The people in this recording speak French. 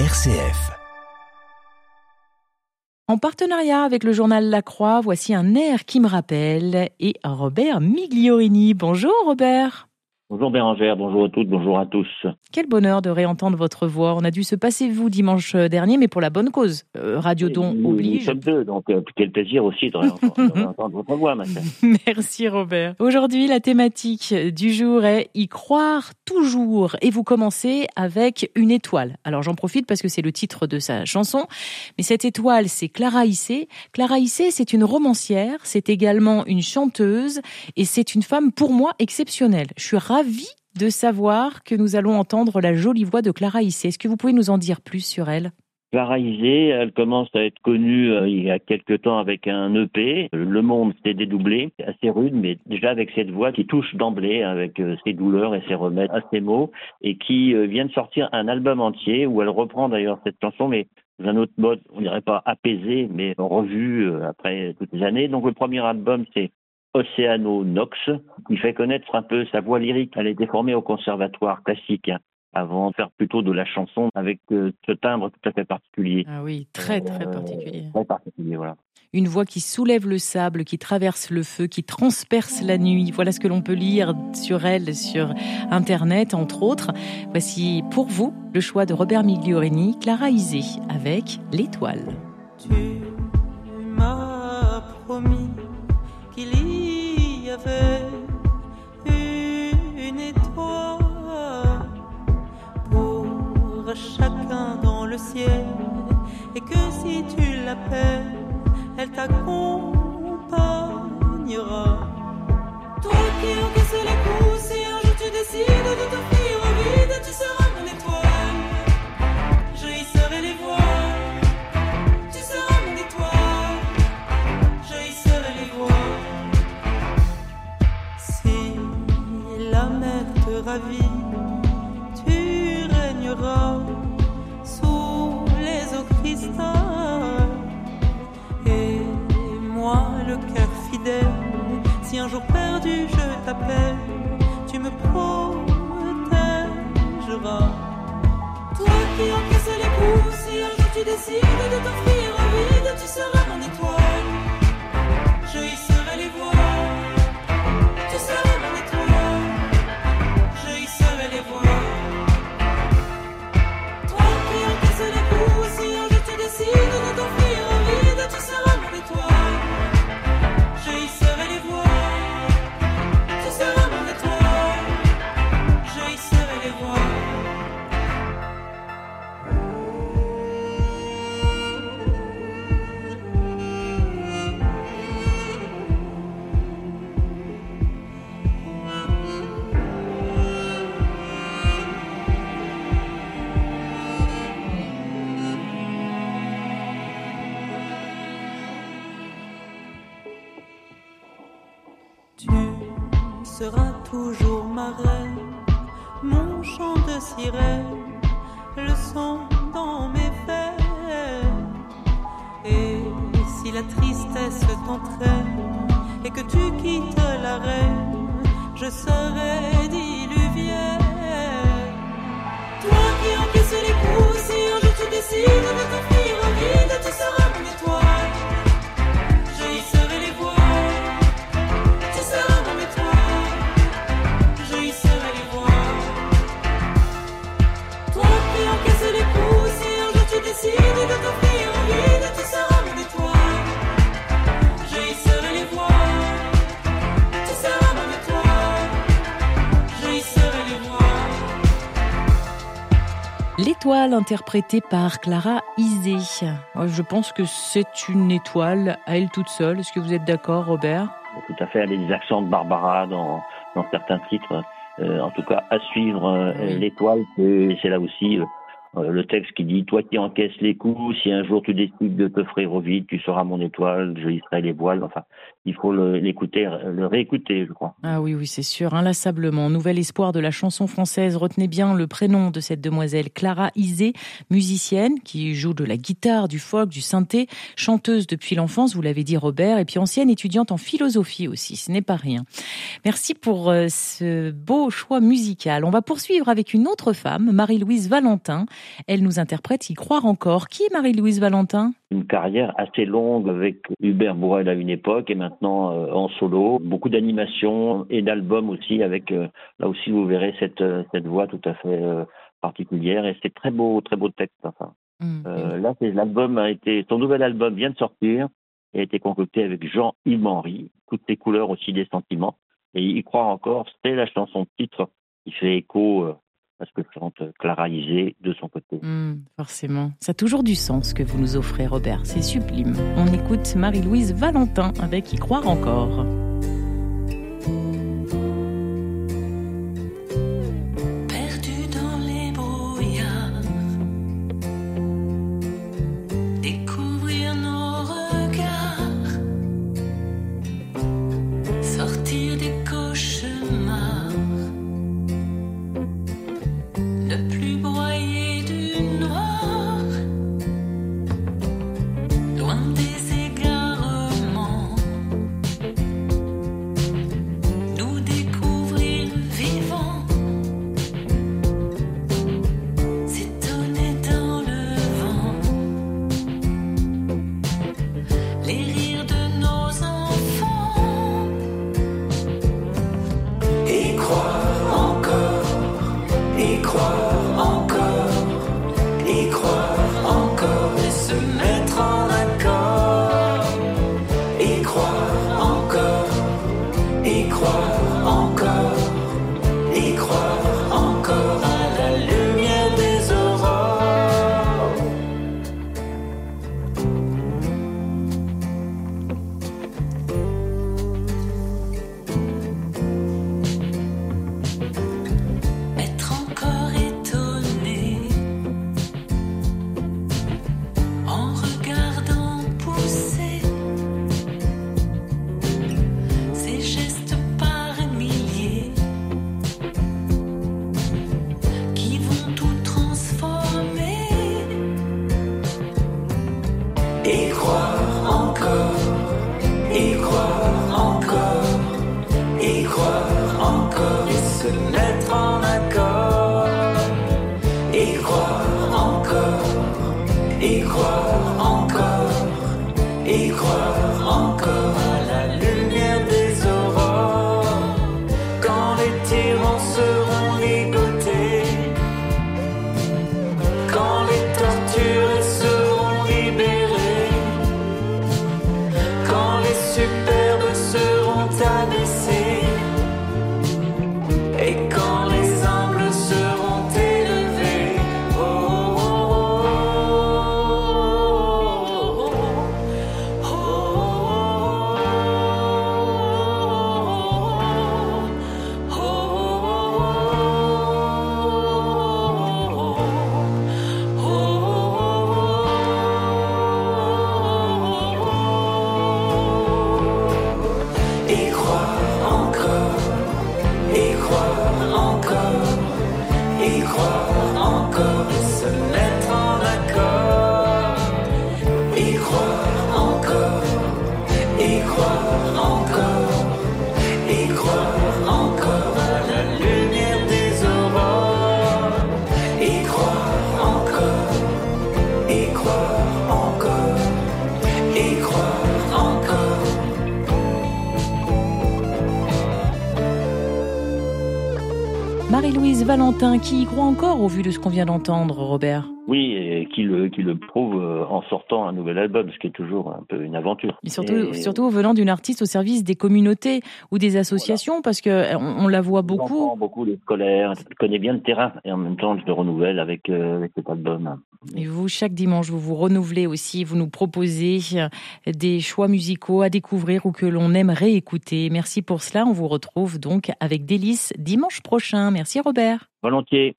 RCF. En partenariat avec le journal La Croix, voici un air qui me rappelle et Robert Migliorini. Bonjour Robert. Bonjour Bérangère, bonjour à toutes, bonjour à tous. Quel bonheur de réentendre votre voix. On a dû se passer vous dimanche dernier, mais pour la bonne cause. Euh, Radio Don nous, oblige. Nous sommes deux, donc euh, quel plaisir aussi de réentendre votre voix maintenant. Merci Robert. Aujourd'hui, la thématique du jour est y croire toujours. Et vous commencez avec une étoile. Alors j'en profite parce que c'est le titre de sa chanson. Mais cette étoile, c'est Clara Issé. Clara Issé, c'est une romancière, c'est également une chanteuse et c'est une femme pour moi exceptionnelle. Je suis ravie de savoir que nous allons entendre la jolie voix de Clara Issé. Est-ce que vous pouvez nous en dire plus sur elle? Clara Isé, elle commence à être connue euh, il y a quelque temps avec un EP. Le monde s'est dédoublé, assez rude, mais déjà avec cette voix qui touche d'emblée avec euh, ses douleurs et ses remèdes à ses mots, et qui euh, vient de sortir un album entier où elle reprend d'ailleurs cette chanson, mais dans un autre mode, on dirait pas apaisé, mais revu après toutes les années. Donc le premier album, c'est Océano Nox, qui fait connaître un peu sa voix lyrique. Elle a été formée au conservatoire classique avant de faire plutôt de la chanson avec euh, ce timbre tout à fait particulier. Ah oui, très très particulier. Euh, très particulier, voilà. Une voix qui soulève le sable, qui traverse le feu, qui transperce la nuit. Voilà ce que l'on peut lire sur elle sur Internet, entre autres. Voici pour vous le choix de Robert Migliorini, Clara Isé, avec L'étoile. Tu et que si tu l'appelles, elle t'accompagnera. Toi qui encaisses les coups, si un jour tu décides de t'offrir cœur fidèle, si un jour perdu je t'appelle, tu me protégeras. Toi qui encaisses les coups, si un jour tu décides de t'offrir au vide, tu seras mon étoile. Je y serai les voiles. Seras toujours ma reine, mon chant de sirène, le son dans mes veines. Et si la tristesse t'entraîne et que tu quittes la reine, je serai diluvienne. Toi qui encaisses les coups, si un jour tu décides de t'offrir au vide, tu seras mon étoile. L'étoile interprétée par Clara Isé. Euh, Je pense que c'est une étoile à elle toute seule. Est-ce que vous êtes d'accord, Robert? Tout à fait, elle a des accents de Barbara dans, dans certains titres. Euh, en tout cas, à suivre euh, Oui. l'étoile, c'est là aussi euh, le texte qui dit Toi qui encaisses les coups, si un jour tu décides de t'offrir au vide, tu seras mon étoile, je y serai les voiles. Enfin, il faut l'écouter, le réécouter, je crois. Ah oui, oui, c'est sûr, inlassablement. Nouvel espoir de la chanson française. Retenez bien le prénom de cette demoiselle, Clara Isé, musicienne qui joue de la guitare, du folk, du synthé, chanteuse depuis l'enfance, vous l'avez dit Robert, et puis ancienne étudiante en philosophie aussi, ce n'est pas rien. Merci pour euh, ce beau choix musical. On va poursuivre avec une autre femme, Marie-Louise Valentin. Elle nous interprète Y croire encore. Qui est Marie-Louise Valentin? Une carrière assez longue avec Hubert Bourrel à une époque et maintenant euh, en solo. Beaucoup d'animations et d'albums aussi avec, euh, là aussi vous verrez cette, euh, cette voix tout à fait euh, particulière et c'est très beau, très beau texte. Enfin. Euh, là, l'album a été, son nouvel album vient de sortir et a été concocté avec Jean-Yves Henry, toutes les couleurs aussi des sentiments. Et y croire encore, c'est la chanson titre qui fait écho à ce que chante Clara de son côté. hum, forcément. Ça a toujours du sens ce que vous nous offrez, Robert. C'est sublime. On écoute Marie-Louise Valentin avec Y croire encore. Croire croire encore et se mettre en accord. Marie-Louise Valentin, qui y croit encore au vu de ce qu'on vient d'entendre, Robert? Oui, et qui le, qui le prouve euh, en sortant un nouvel album, ce qui est toujours un peu une aventure. Et surtout, Et surtout venant d'une artiste au service des communautés ou des associations, parce que euh, on, on la voit beaucoup. J'entends beaucoup les scolaires, je connais bien le terrain et en même temps je le renouvelle avec, euh, avec cet album. Et vous, chaque dimanche, vous vous renouvelez aussi, vous nous proposez des choix musicaux à découvrir ou que l'on aime réécouter. Merci pour cela. On vous retrouve donc avec Délice dimanche prochain. Merci Robert. Volontiers.